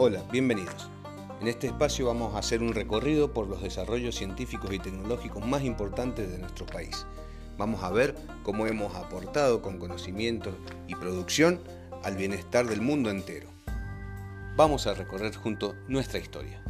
Hola, bienvenidos. En este espacio vamos a hacer un recorrido por los desarrollos científicos y tecnológicos más importantes de nuestro país. Vamos a ver cómo hemos aportado con conocimiento y producción al bienestar del mundo entero. Vamos a recorrer juntos nuestra historia.